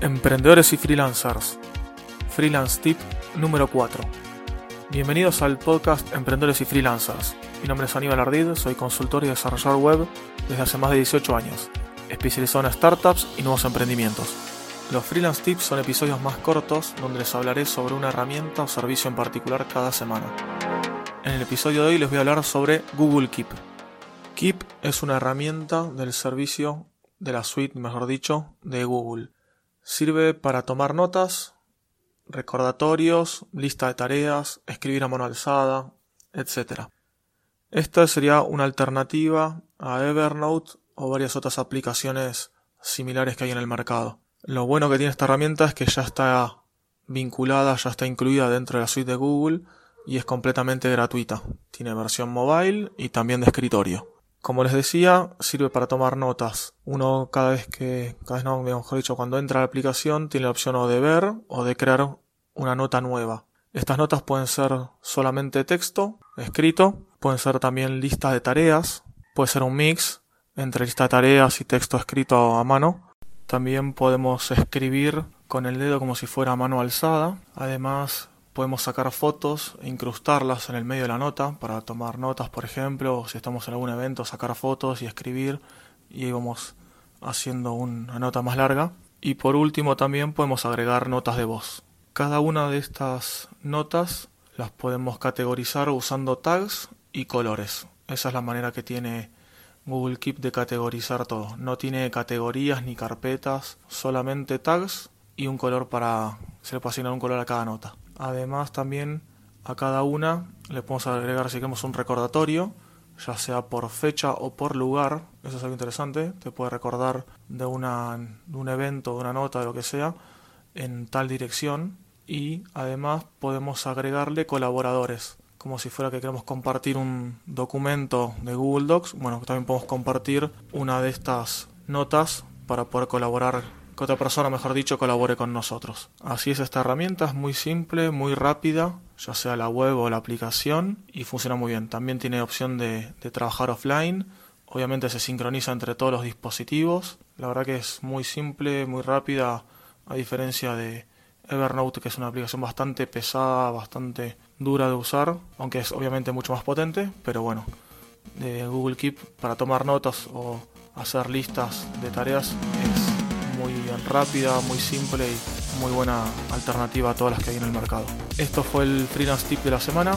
Emprendedores y freelancers. Freelance Tip número 4. Bienvenidos al podcast Emprendedores y Freelancers. Mi nombre es Aníbal Ardid, soy consultor y desarrollador web desde hace más de 18 años, especializado en startups y nuevos emprendimientos. Los Freelance Tips son episodios más cortos donde les hablaré sobre una herramienta o servicio en particular cada semana. En el episodio de hoy les voy a hablar sobre Google Keep. Keep es una herramienta del servicio de la suite, mejor dicho, de Google Sirve para tomar notas, recordatorios, lista de tareas, escribir a mano alzada, etc. Esta sería una alternativa a Evernote o varias otras aplicaciones similares que hay en el mercado. Lo bueno que tiene esta herramienta es que ya está vinculada, ya está incluida dentro de la suite de Google y es completamente gratuita. Tiene versión mobile y también de escritorio. Como les decía, sirve para tomar notas. Uno cada vez que, cada vez no, mejor dicho, cuando entra a la aplicación tiene la opción o de ver o de crear una nota nueva. Estas notas pueden ser solamente texto, escrito, pueden ser también listas de tareas, puede ser un mix entre lista de tareas y texto escrito a mano. También podemos escribir con el dedo como si fuera mano alzada. Además, Podemos sacar fotos e incrustarlas en el medio de la nota para tomar notas, por ejemplo, si estamos en algún evento, sacar fotos y escribir y vamos haciendo una nota más larga. Y por último también podemos agregar notas de voz. Cada una de estas notas las podemos categorizar usando tags y colores. Esa es la manera que tiene Google Keep de categorizar todo. No tiene categorías ni carpetas, solamente tags y un color para... se le un color a cada nota. Además también a cada una le podemos agregar si queremos un recordatorio, ya sea por fecha o por lugar, eso es algo interesante, te puede recordar de, una, de un evento, de una nota, de lo que sea, en tal dirección y además podemos agregarle colaboradores, como si fuera que queremos compartir un documento de Google Docs, bueno, también podemos compartir una de estas notas para poder colaborar que otra persona, mejor dicho, colabore con nosotros. Así es esta herramienta, es muy simple, muy rápida, ya sea la web o la aplicación, y funciona muy bien. También tiene opción de, trabajar offline, obviamente se sincroniza entre todos los dispositivos. La verdad que es muy simple, muy rápida, a diferencia de Evernote, que es una aplicación bastante pesada, bastante dura de usar, aunque es obviamente mucho más potente, pero bueno, de Google Keep para tomar notas o hacer listas de tareas es muy rápida, muy simple y muy buena alternativa a todas las que hay en el mercado. Esto fue el freelance tip de la semana.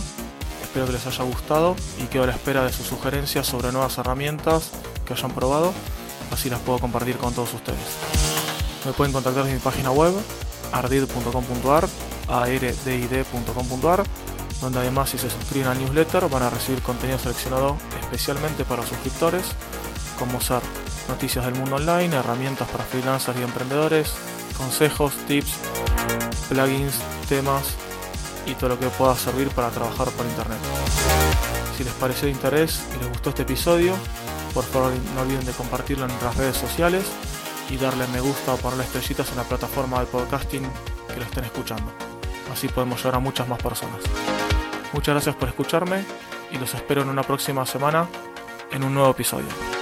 Espero que les haya gustado y quedo a la espera de sus sugerencias sobre nuevas herramientas que hayan probado. Así las puedo compartir con todos ustedes. Me pueden contactar desde mi página web ardid.com.ar ardid.com.ar donde además si se suscriben al newsletter van a recibir contenido seleccionado especialmente para suscriptores como ser noticias del mundo online, herramientas para freelancers y emprendedores, consejos, tips, plugins, temas y todo lo que pueda servir para trabajar por internet. Si les pareció de interés y les gustó este episodio, por favor no olviden de compartirlo en nuestras redes sociales y darle me gusta o ponerle estrellitas en la plataforma de podcasting que lo estén escuchando. Así podemos llegar a muchas más personas. Muchas gracias por escucharme y los espero en una próxima semana en un nuevo episodio.